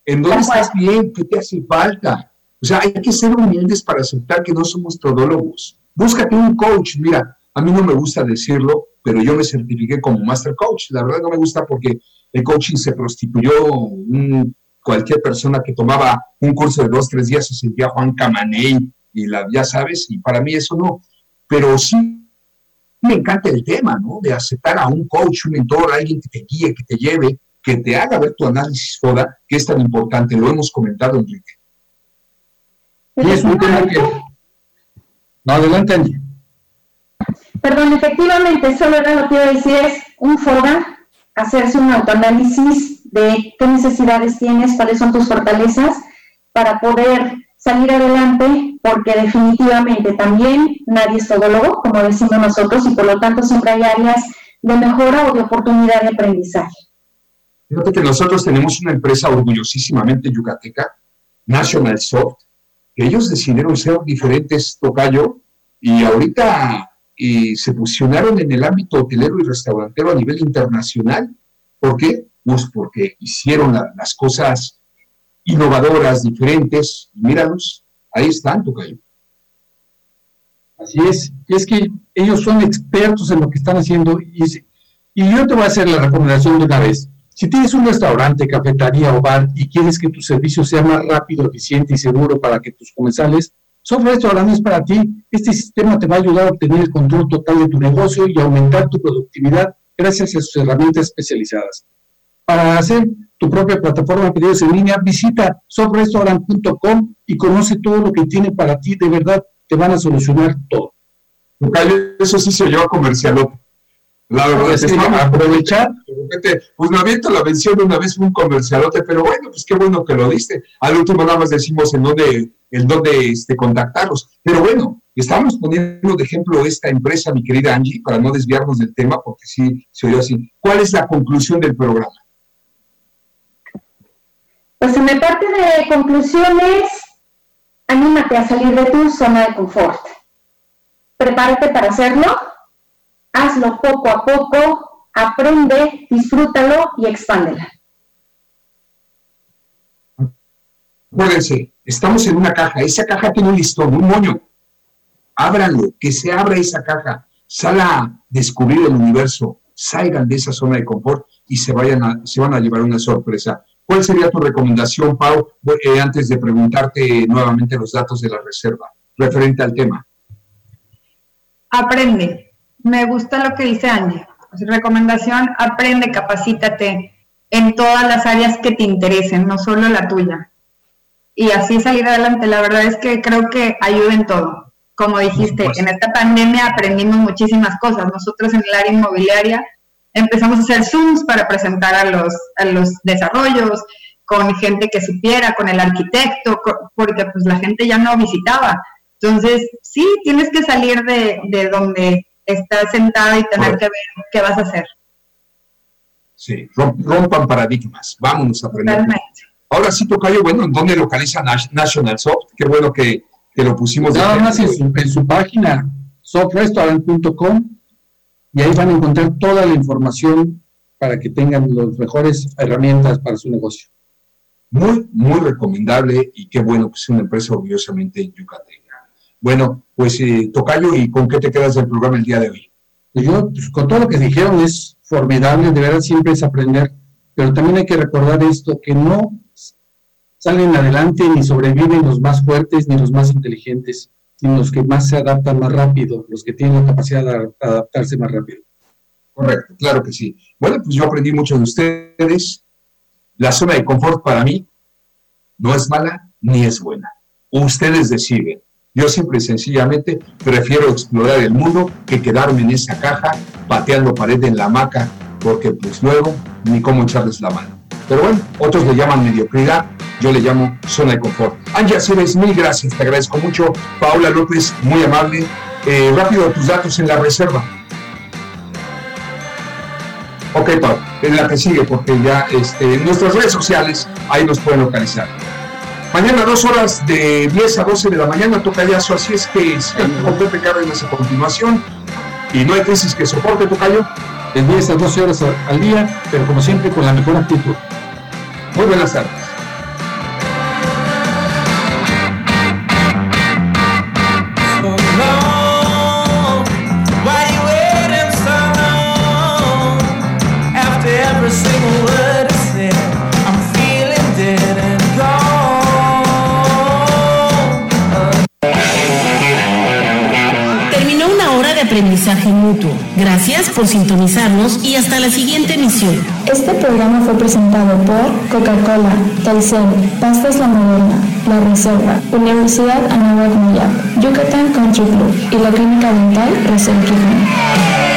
¿En dónde estás bien? ¿Qué te hace falta? O sea, hay que ser humildes para aceptar que no somos todólogos. Búscate un coach. Mira, a mí no me gusta decirlo, pero yo me certifiqué como Master Coach. La verdad no me gusta porque el coaching se prostituyó. cualquier persona que tomaba un curso de dos, tres días se sentía Juan Camaney y la, ya sabes, y para mí eso no. Pero sí me encanta el tema, ¿no? De aceptar a un coach, un mentor, alguien que te guíe, que te lleve, que te haga ver tu análisis FODA, que es tan importante. Lo hemos comentado, Enrique. Y es un tema que... No, adelante, Angie. Perdón, efectivamente, solo era lo que iba a decir, es un FODA hacerse un autoanálisis de qué necesidades tienes, cuáles son tus fortalezas, para poder salir adelante, porque definitivamente también nadie es todólogo, como decimos nosotros, y por lo tanto siempre hay áreas de mejora o de oportunidad de aprendizaje. Fíjate que nosotros tenemos una empresa orgullosísimamente yucateca, National Soft, ellos decidieron ser diferentes, Tocayo, y ahorita y se fusionaron en el ámbito hotelero y restaurantero a nivel internacional. ¿Por qué? Pues porque hicieron las cosas innovadoras, diferentes, míralos, ahí están, Tocayo. Así es, es que ellos son expertos en lo que están haciendo y, y yo te voy a hacer la recomendación de una vez. Si tienes un restaurante, cafetería o bar y quieres que tu servicio sea más rápido, eficiente y seguro para que tus comensales Software Restaurant es para ti. Este sistema te va a ayudar a obtener el control total de tu negocio y aumentar tu productividad gracias a sus herramientas especializadas. Para hacer tu propia plataforma de pedidos en línea, visita softwarestorant.com y conoce todo lo que tiene para ti. De verdad, te van a solucionar todo. Eso sí se lleva comercial. La verdad es que aprovechar. Pues me aviento la mención una vez, un comercialote, pero bueno, pues qué bueno que lo diste. Al último nada más decimos en dónde, en dónde este, contactarlos. Pero bueno, estamos poniendo de ejemplo esta empresa, mi querida Angie, para no desviarnos del tema, porque sí se oyó así. ¿Cuál es la conclusión del programa? Pues en mi parte de conclusiones, anímate a salir de tu zona de confort. Prepárate para hacerlo hazlo poco a poco, aprende, disfrútalo y expándela. Acuérdense, estamos en una caja, esa caja tiene un listón, un moño. Ábranlo, que se abra esa caja, sal a descubrir el universo, salgan de esa zona de confort y se, vayan a, se van a llevar una sorpresa. ¿Cuál sería tu recomendación, Pau, eh, antes de preguntarte nuevamente los datos de la reserva, referente al tema? Aprende, me gusta lo que dice Angie. recomendación, aprende, capacítate en todas las áreas que te interesen, no solo la tuya. Y así salir adelante. La verdad es que creo que ayuda en todo. Como dijiste, en esta pandemia aprendimos muchísimas cosas. Nosotros en el área inmobiliaria empezamos a hacer Zooms para presentar a los, a los desarrollos, con gente que supiera, con el arquitecto, porque pues la gente ya no visitaba. Entonces, sí, tienes que salir de, de donde estar sentada y tener que ver qué vas a hacer. Sí, rompan paradigmas, vámonos a aprender. Ahora sí, Tocayo, bueno, ¿en dónde localiza National Soft? Qué bueno que, que lo pusimos. Nada más en su, en su página softrestaurant.com y ahí van a encontrar toda la información para que tengan las mejores herramientas para su negocio. Muy, muy recomendable y qué bueno que sea una empresa orgullosamente yucateca. Bueno, pues eh, Tocayo, ¿y con qué te quedas del programa el día de hoy? Pues yo, pues, con todo lo que dijeron, es formidable, de verdad siempre es aprender, pero también hay que recordar esto, que no salen adelante ni sobreviven los más fuertes ni los más inteligentes, sino los que más se adaptan más rápido, los que tienen la capacidad de adaptarse más rápido. Correcto, claro que sí. Bueno, pues yo aprendí mucho de ustedes. La zona de confort para mí no es mala ni es buena. Ustedes deciden. Yo siempre y sencillamente prefiero explorar el mundo que quedarme en esa caja pateando pared en la hamaca, porque pues luego ni cómo echarles la mano. Pero bueno, otros le llaman mediocridad, yo le llamo zona de confort. Anja Ceres, mil gracias, te agradezco mucho. Paula López, muy amable. Eh, rápido, tus datos en la reserva. Ok, Pau, en la que sigue, porque ya este, en nuestras redes sociales ahí nos pueden localizar. Mañana dos horas de 10 a 12 de la mañana toca yazo, así es que sigan con Pepe Cárdenas a continuación. Y no hay crisis que soporte, Tocayo. De 10 a 12 horas al día, pero como siempre con la mejor actitud. Muy buenas tardes. Gracias por sintonizarnos y hasta la siguiente emisión. Este programa fue presentado por Coca-Cola, Telcel, Pastas La Moderna, La Reserva, Universidad Anáhuac Yucatán Country Club y la Clínica Dental Reserva